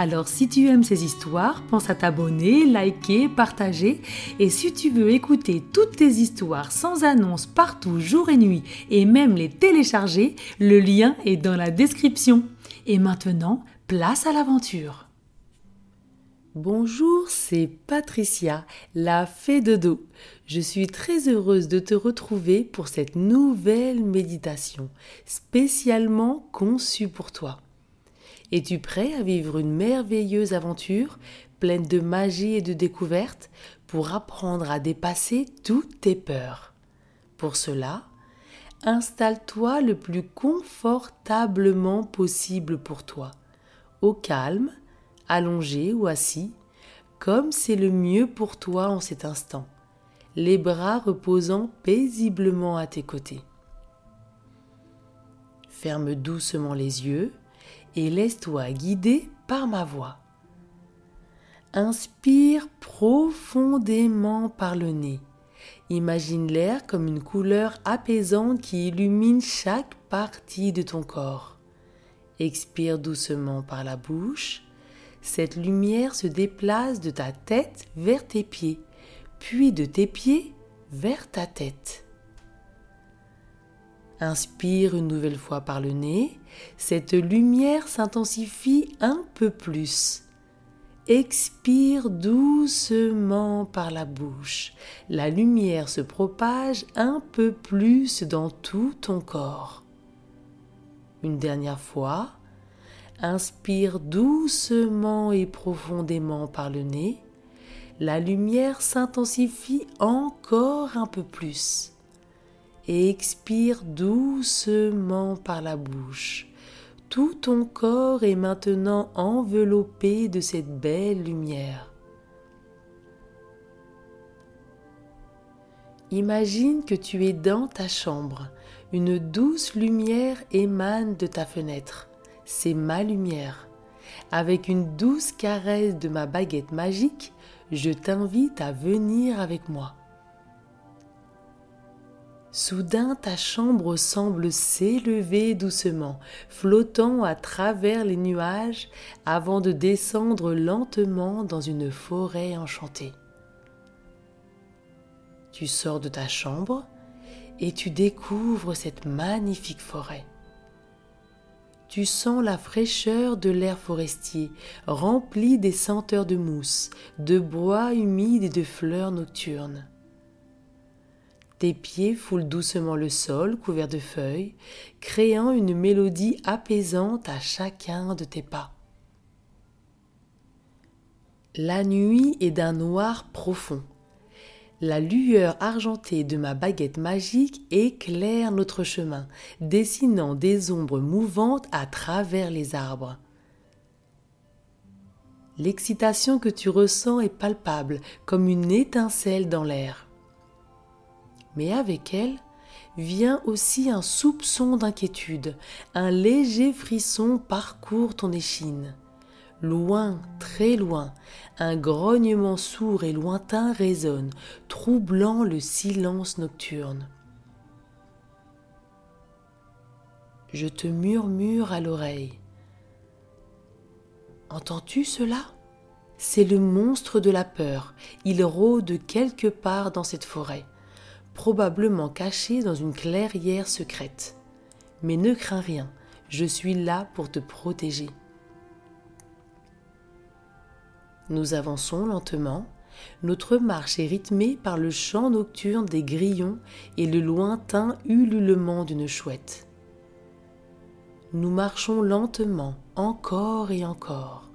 Alors si tu aimes ces histoires, pense à t'abonner, liker, partager. Et si tu veux écouter toutes tes histoires sans annonce partout, jour et nuit, et même les télécharger, le lien est dans la description. Et maintenant, place à l'aventure. Bonjour, c'est Patricia, la fée de dos. Je suis très heureuse de te retrouver pour cette nouvelle méditation, spécialement conçue pour toi. Es-tu prêt à vivre une merveilleuse aventure pleine de magie et de découvertes pour apprendre à dépasser toutes tes peurs? Pour cela, installe-toi le plus confortablement possible pour toi, au calme, allongé ou assis, comme c'est le mieux pour toi en cet instant, les bras reposant paisiblement à tes côtés. Ferme doucement les yeux et laisse-toi guider par ma voix. Inspire profondément par le nez. Imagine l'air comme une couleur apaisante qui illumine chaque partie de ton corps. Expire doucement par la bouche. Cette lumière se déplace de ta tête vers tes pieds, puis de tes pieds vers ta tête. Inspire une nouvelle fois par le nez. Cette lumière s'intensifie un peu plus. Expire doucement par la bouche. La lumière se propage un peu plus dans tout ton corps. Une dernière fois. Inspire doucement et profondément par le nez. La lumière s'intensifie encore un peu plus et expire doucement par la bouche. Tout ton corps est maintenant enveloppé de cette belle lumière. Imagine que tu es dans ta chambre. Une douce lumière émane de ta fenêtre. C'est ma lumière. Avec une douce caresse de ma baguette magique, je t'invite à venir avec moi. Soudain ta chambre semble s'élever doucement, flottant à travers les nuages avant de descendre lentement dans une forêt enchantée. Tu sors de ta chambre et tu découvres cette magnifique forêt. Tu sens la fraîcheur de l'air forestier, rempli des senteurs de mousse, de bois humide et de fleurs nocturnes. Tes pieds foulent doucement le sol couvert de feuilles, créant une mélodie apaisante à chacun de tes pas. La nuit est d'un noir profond. La lueur argentée de ma baguette magique éclaire notre chemin, dessinant des ombres mouvantes à travers les arbres. L'excitation que tu ressens est palpable comme une étincelle dans l'air mais avec elle vient aussi un soupçon d'inquiétude, un léger frisson parcourt ton échine. Loin, très loin, un grognement sourd et lointain résonne, troublant le silence nocturne. Je te murmure à l'oreille. Entends-tu cela? C'est le monstre de la peur. Il rôde quelque part dans cette forêt probablement caché dans une clairière secrète. Mais ne crains rien, je suis là pour te protéger. Nous avançons lentement, notre marche est rythmée par le chant nocturne des grillons et le lointain ululement d'une chouette. Nous marchons lentement, encore et encore.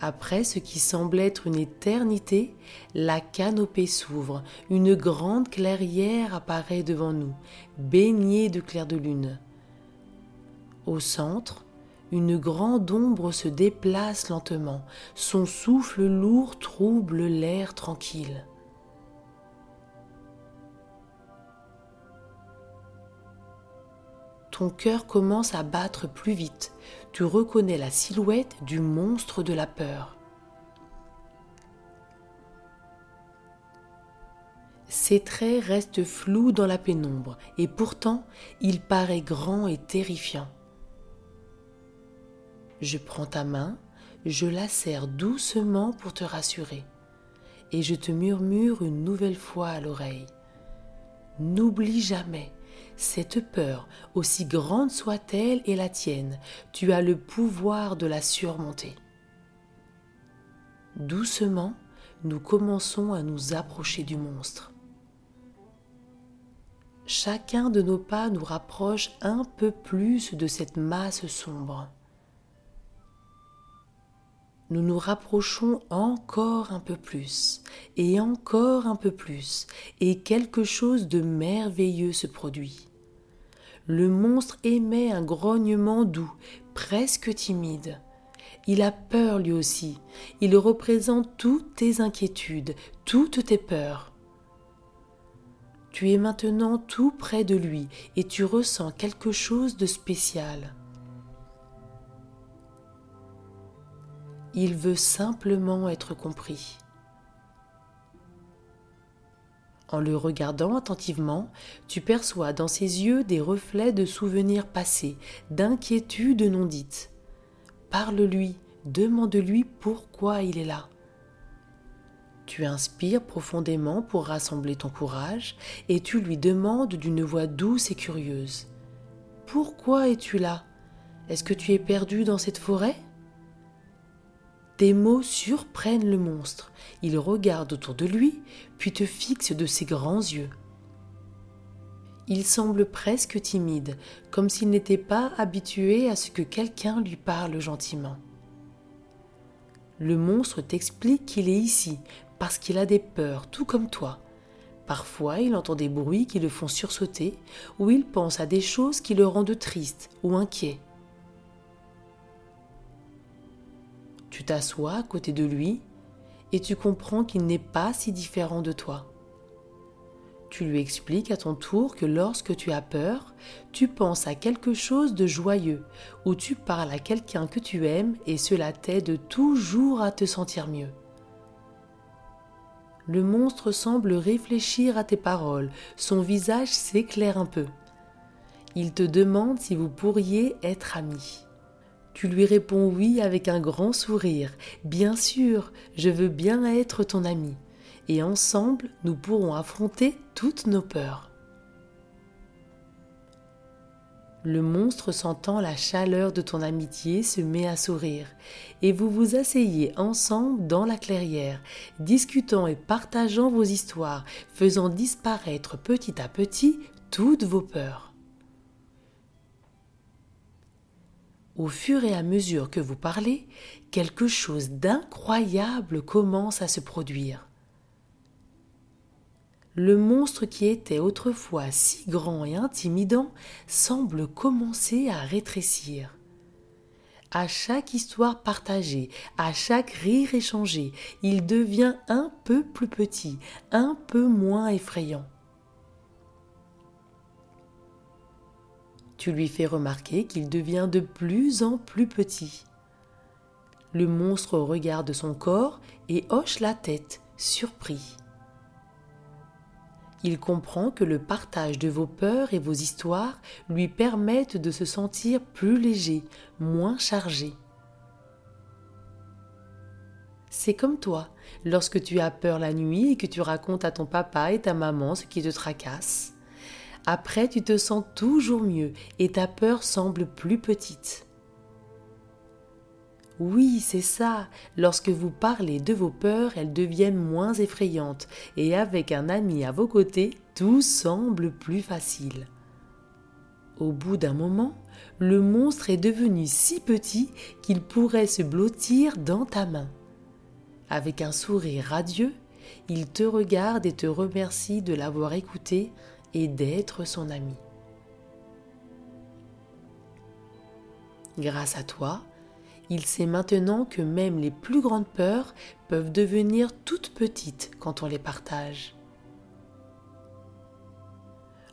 Après ce qui semble être une éternité, la canopée s'ouvre, une grande clairière apparaît devant nous, baignée de clair de lune. Au centre, Une grande ombre se déplace lentement, son souffle lourd trouble l'air tranquille. Ton cœur commence à battre plus vite, tu reconnais la silhouette du monstre de la peur. Ses traits restent flous dans la pénombre, et pourtant il paraît grand et terrifiant. Je prends ta main, je la serre doucement pour te rassurer, et je te murmure une nouvelle fois à l'oreille. N'oublie jamais, cette peur, aussi grande soit-elle et la tienne, tu as le pouvoir de la surmonter. Doucement, nous commençons à nous approcher du monstre. Chacun de nos pas nous rapproche un peu plus de cette masse sombre. Nous nous rapprochons encore un peu plus, et encore un peu plus, et quelque chose de merveilleux se produit. Le monstre émet un grognement doux, presque timide. Il a peur lui aussi. Il représente toutes tes inquiétudes, toutes tes peurs. Tu es maintenant tout près de lui et tu ressens quelque chose de spécial. Il veut simplement être compris. En le regardant attentivement, tu perçois dans ses yeux des reflets de souvenirs passés, d'inquiétudes non dites. Parle-lui, demande-lui pourquoi il est là. Tu inspires profondément pour rassembler ton courage et tu lui demandes d'une voix douce et curieuse. Pourquoi es-tu là? Est-ce que tu es perdu dans cette forêt? Tes mots surprennent le monstre. Il regarde autour de lui, puis te fixe de ses grands yeux. Il semble presque timide, comme s'il n'était pas habitué à ce que quelqu'un lui parle gentiment. Le monstre t'explique qu'il est ici parce qu'il a des peurs, tout comme toi. Parfois, il entend des bruits qui le font sursauter, ou il pense à des choses qui le rendent triste ou inquiet. Tu t'assois à côté de lui et tu comprends qu'il n'est pas si différent de toi. Tu lui expliques à ton tour que lorsque tu as peur, tu penses à quelque chose de joyeux, ou tu parles à quelqu'un que tu aimes et cela t'aide toujours à te sentir mieux. Le monstre semble réfléchir à tes paroles, son visage s'éclaire un peu. Il te demande si vous pourriez être amis. Tu lui réponds oui avec un grand sourire. Bien sûr, je veux bien être ton ami. Et ensemble, nous pourrons affronter toutes nos peurs. Le monstre sentant la chaleur de ton amitié se met à sourire, et vous vous asseyez ensemble dans la clairière, discutant et partageant vos histoires, faisant disparaître petit à petit toutes vos peurs. Au fur et à mesure que vous parlez, quelque chose d'incroyable commence à se produire le monstre qui était autrefois si grand et intimidant semble commencer à rétrécir. À chaque histoire partagée, à chaque rire échangé, il devient un peu plus petit, un peu moins effrayant. Tu lui fais remarquer qu'il devient de plus en plus petit. Le monstre regarde son corps et hoche la tête, surpris il comprend que le partage de vos peurs et vos histoires lui permettent de se sentir plus léger, moins chargé. C'est comme toi, lorsque tu as peur la nuit et que tu racontes à ton papa et ta maman ce qui te tracasse. Après, tu te sens toujours mieux et ta peur semble plus petite. Oui, c'est ça. Lorsque vous parlez de vos peurs, elles deviennent moins effrayantes, et avec un ami à vos côtés, tout semble plus facile. Au bout d'un moment, le monstre est devenu si petit qu'il pourrait se blottir dans ta main. Avec un sourire radieux, il te regarde et te remercie de l'avoir écouté et d'être son ami. Grâce à toi, il sait maintenant que même les plus grandes peurs peuvent devenir toutes petites quand on les partage.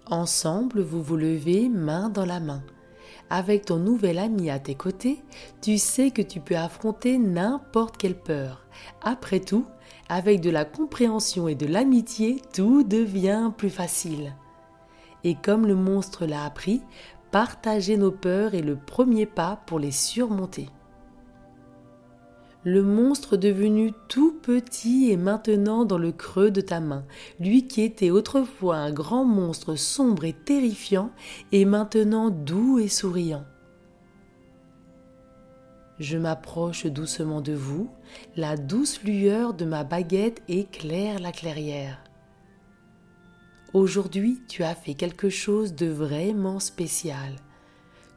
Ensemble, vous vous levez main dans la main. Avec ton nouvel ami à tes côtés, tu sais que tu peux affronter n'importe quelle peur. Après tout, avec de la compréhension et de l'amitié, tout devient plus facile. Et comme le monstre l'a appris, partager nos peurs est le premier pas pour les surmonter. Le monstre devenu tout petit est maintenant dans le creux de ta main. Lui qui était autrefois un grand monstre sombre et terrifiant est maintenant doux et souriant. Je m'approche doucement de vous, la douce lueur de ma baguette éclaire la clairière. Aujourd'hui, tu as fait quelque chose de vraiment spécial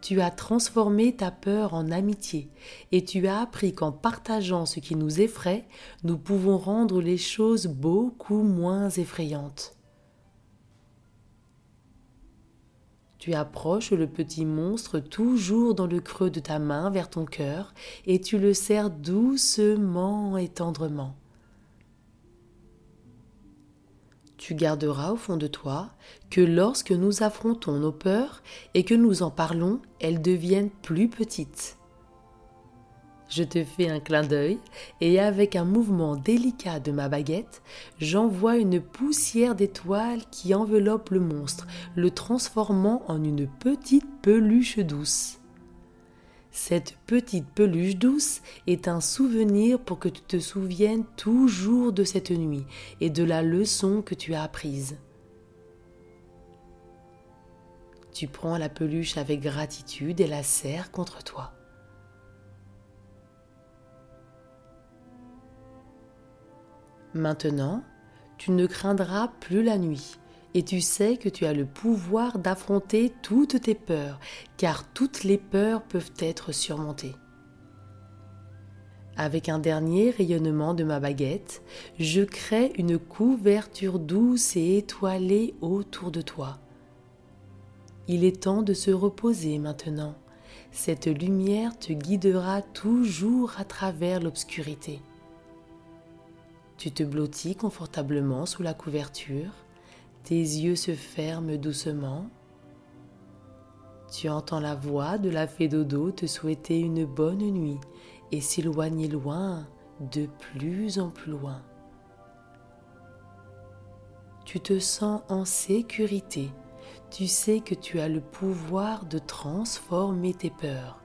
tu as transformé ta peur en amitié et tu as appris qu'en partageant ce qui nous effraie, nous pouvons rendre les choses beaucoup moins effrayantes. Tu approches le petit monstre toujours dans le creux de ta main vers ton cœur et tu le serres doucement et tendrement. Tu garderas au fond de toi que lorsque nous affrontons nos peurs et que nous en parlons, elles deviennent plus petites. Je te fais un clin d'œil et avec un mouvement délicat de ma baguette, j'envoie une poussière d'étoiles qui enveloppe le monstre, le transformant en une petite peluche douce. Cette petite peluche douce est un souvenir pour que tu te souviennes toujours de cette nuit et de la leçon que tu as apprise. Tu prends la peluche avec gratitude et la serres contre toi. Maintenant, tu ne craindras plus la nuit et tu sais que tu as le pouvoir d'affronter toutes tes peurs, car toutes les peurs peuvent être surmontées. Avec un dernier rayonnement de ma baguette, je crée une couverture douce et étoilée autour de toi. Il est temps de se reposer maintenant. Cette lumière te guidera toujours à travers l'obscurité. Tu te blottis confortablement sous la couverture tes yeux se ferment doucement. Tu entends la voix de la fée dodo te souhaiter une bonne nuit et s'éloigner loin, de plus en plus loin. Tu te sens en sécurité. Tu sais que tu as le pouvoir de transformer tes peurs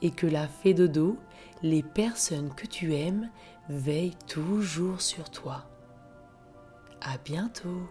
et que la fée dodo, les personnes que tu aimes, veillent toujours sur toi. À bientôt!